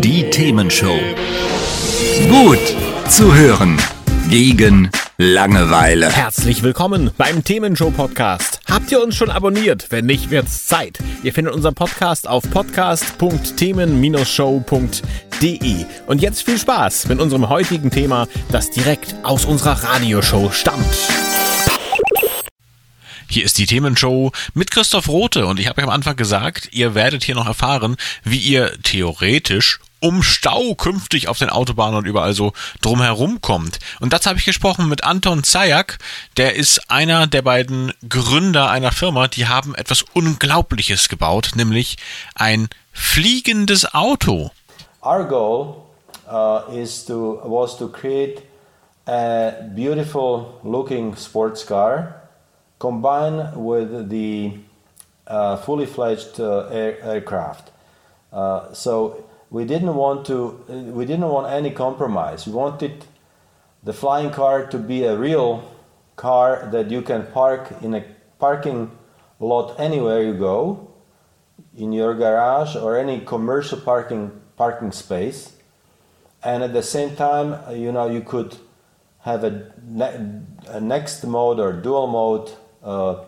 Die Themenshow. Gut zu hören. Gegen Langeweile. Herzlich willkommen beim Themenshow Podcast. Habt ihr uns schon abonniert? Wenn nicht, wird's Zeit. Ihr findet unseren Podcast auf podcast.themen-show.de. Und jetzt viel Spaß mit unserem heutigen Thema, das direkt aus unserer Radioshow stammt. Hier ist die Themenshow mit Christoph Rote und ich habe euch am Anfang gesagt, ihr werdet hier noch erfahren, wie ihr theoretisch um Stau künftig auf den Autobahnen und überall so drumherum kommt. Und dazu habe ich gesprochen mit Anton Zayak, der ist einer der beiden Gründer einer Firma, die haben etwas Unglaubliches gebaut, nämlich ein fliegendes Auto. Our goal uh, is to was to create a beautiful looking sports car combined with the uh, fully fledged uh, air, aircraft. Uh, so we didn't want to we didn't want any compromise. We wanted the flying car to be a real car that you can park in a parking lot anywhere you go, in your garage or any commercial parking parking space, and at the same time, you know, you could have a, a next mode or dual mode uh,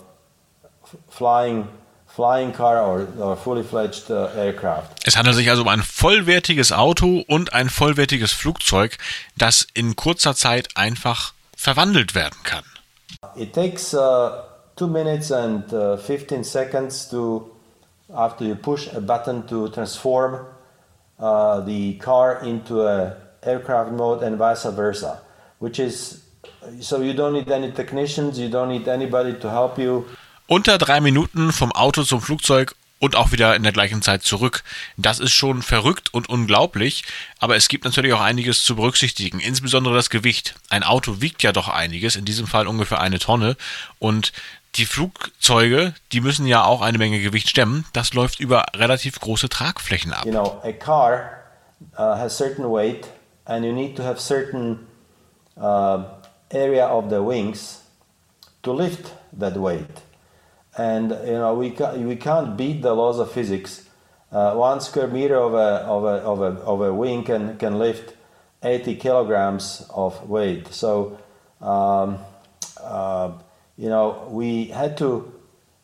flying flying car or, or fully fledged uh, aircraft. Es handelt sich also um ein vollwertiges Auto und ein vollwertiges Flugzeug, das in kurzer Zeit einfach verwandelt werden kann. It takes uh, two minutes and uh, 15 seconds to after you push a button to transform uh, the car into a aircraft mode and vice versa, which is so you don't need any technicians, you don't need anybody to help you. Unter drei Minuten vom Auto zum Flugzeug und auch wieder in der gleichen Zeit zurück. Das ist schon verrückt und unglaublich, aber es gibt natürlich auch einiges zu berücksichtigen, insbesondere das Gewicht. Ein Auto wiegt ja doch einiges, in diesem Fall ungefähr eine Tonne und die Flugzeuge, die müssen ja auch eine Menge Gewicht stemmen. Das läuft über relativ große Tragflächen ab. You know, a car uh, has certain weight and you need to have certain uh, area of the wings to lift that weight. And you know we we can't beat the laws of physics. Uh, one square meter of a, of a, of a, of a wing can, can lift 80 kilograms of weight. So, um, uh, you know, we had to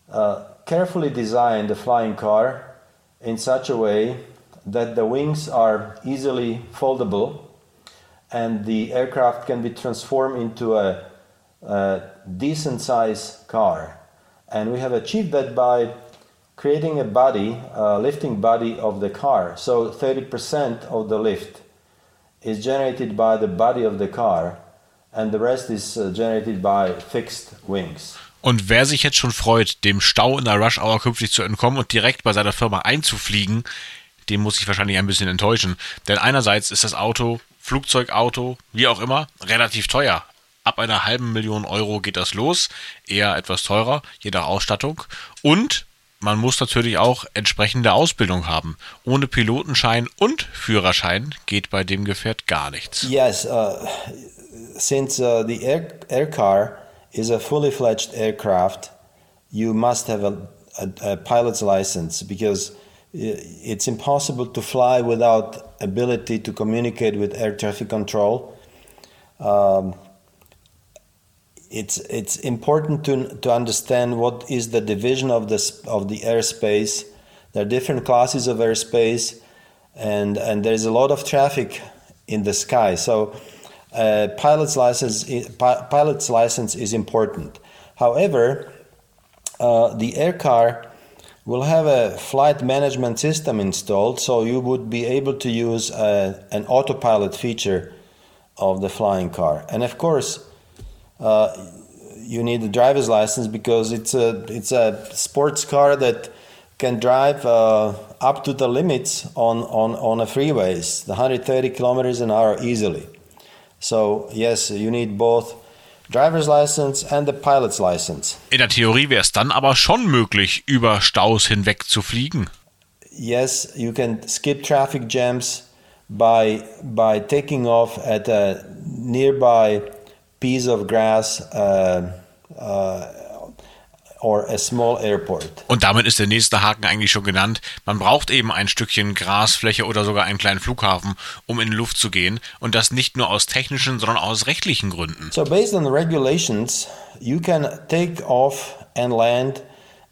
uh, carefully design the flying car in such a way that the wings are easily foldable and the aircraft can be transformed into a, a decent size car. And we have achieved that by creating a body, a lifting body of the car. So 30% of the lift is generated by the body of the car and the rest is uh, generated by fixed wings. Und wer sich jetzt schon freut, dem Stau in der Rush Hour künftig zu entkommen und direkt bei seiner Firma einzufliegen, dem muss ich wahrscheinlich ein bisschen enttäuschen. Denn einerseits ist das Auto, Flugzeugauto, wie auch immer, relativ teuer. Ab einer halben Million Euro geht das los, eher etwas teurer, je nach Ausstattung. Und man muss natürlich auch entsprechende Ausbildung haben. Ohne Pilotenschein und Führerschein geht bei dem Gefährt gar nichts. Yes, uh, since uh, the air, air car is a fully fledged aircraft, you must have a, a, a pilot's license because it's impossible to fly without ability to communicate with air traffic control. Um, it's it's important to to understand what is the division of the of the airspace. There are different classes of airspace, and and there's a lot of traffic in the sky. So, uh, pilot's license pilot's license is important. However, uh, the air car will have a flight management system installed, so you would be able to use uh, an autopilot feature of the flying car, and of course uh, you need a driver's license because it's a it's a sports car that can drive uh, up to the limits on on on a freeways, the 130 kilometers an hour easily. So yes, you need both driver's license and the pilot's license. In der Theorie wäre es dann aber schon möglich, über Staus hinweg zu fliegen. Yes, you can skip traffic jams by by taking off at a nearby piece of grass uh, uh, or a small airport. Und damit ist der nächste Haken eigentlich schon genannt. Man braucht eben ein Stückchen Grasfläche oder sogar einen kleinen Flughafen, um in die Luft zu gehen. Und das nicht nur aus technischen, sondern aus rechtlichen Gründen. So based on the regulations, you can take off and land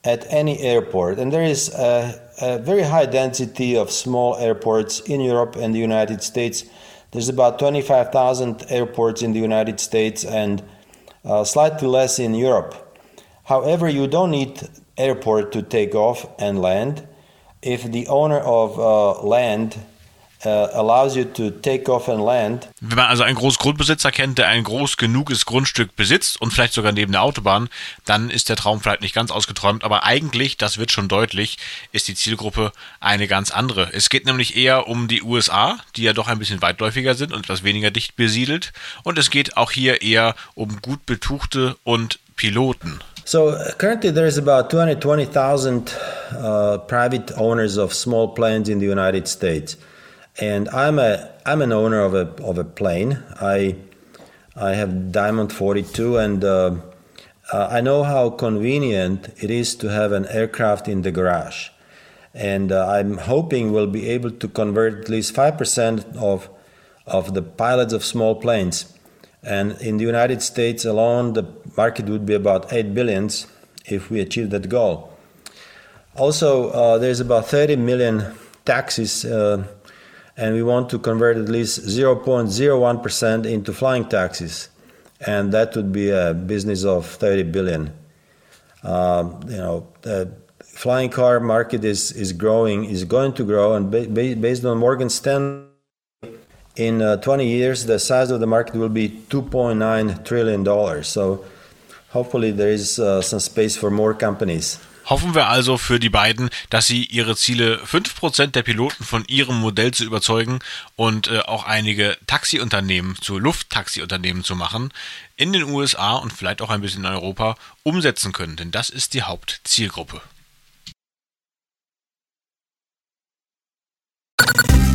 at any airport. And there is a, a very high density of small airports in Europe and the United States. There's about 25,000 airports in the United States and uh, slightly less in Europe. However, you don't need airport to take off and land. If the owner of uh, land Wenn man also einen Großgrundbesitzer kennt, der ein groß genuges Grundstück besitzt und vielleicht sogar neben der Autobahn, dann ist der Traum vielleicht nicht ganz ausgeträumt, aber eigentlich, das wird schon deutlich, ist die Zielgruppe eine ganz andere. Es geht nämlich eher um die USA, die ja doch ein bisschen weitläufiger sind und etwas weniger dicht besiedelt und es geht auch hier eher um gut betuchte und Piloten. So uh, currently, there is about 220,000 uh, private owners of small planes in the United States, and I'm a I'm an owner of a of a plane. I I have Diamond 42, and uh, uh, I know how convenient it is to have an aircraft in the garage, and uh, I'm hoping we'll be able to convert at least five percent of of the pilots of small planes and in the United States alone, the market would be about 8 billions if we achieve that goal. Also, uh, there's about 30 million taxis, uh, and we want to convert at least 0.01% into flying taxis, and that would be a business of 30 billion. Um, you know, the flying car market is, is growing, is going to grow, and ba- based on Morgan Stanley in uh, 20 years, the size of the market will be 2.9 trillion dollars. So hopefully there is uh, some space for more companies. Hoffen wir also für die beiden, dass sie ihre Ziele 5% der Piloten von ihrem Modell zu überzeugen und äh, auch einige Taxiunternehmen zu Lufttaxiunternehmen zu machen, in den USA und vielleicht auch ein bisschen in Europa umsetzen können, denn das ist die Hauptzielgruppe.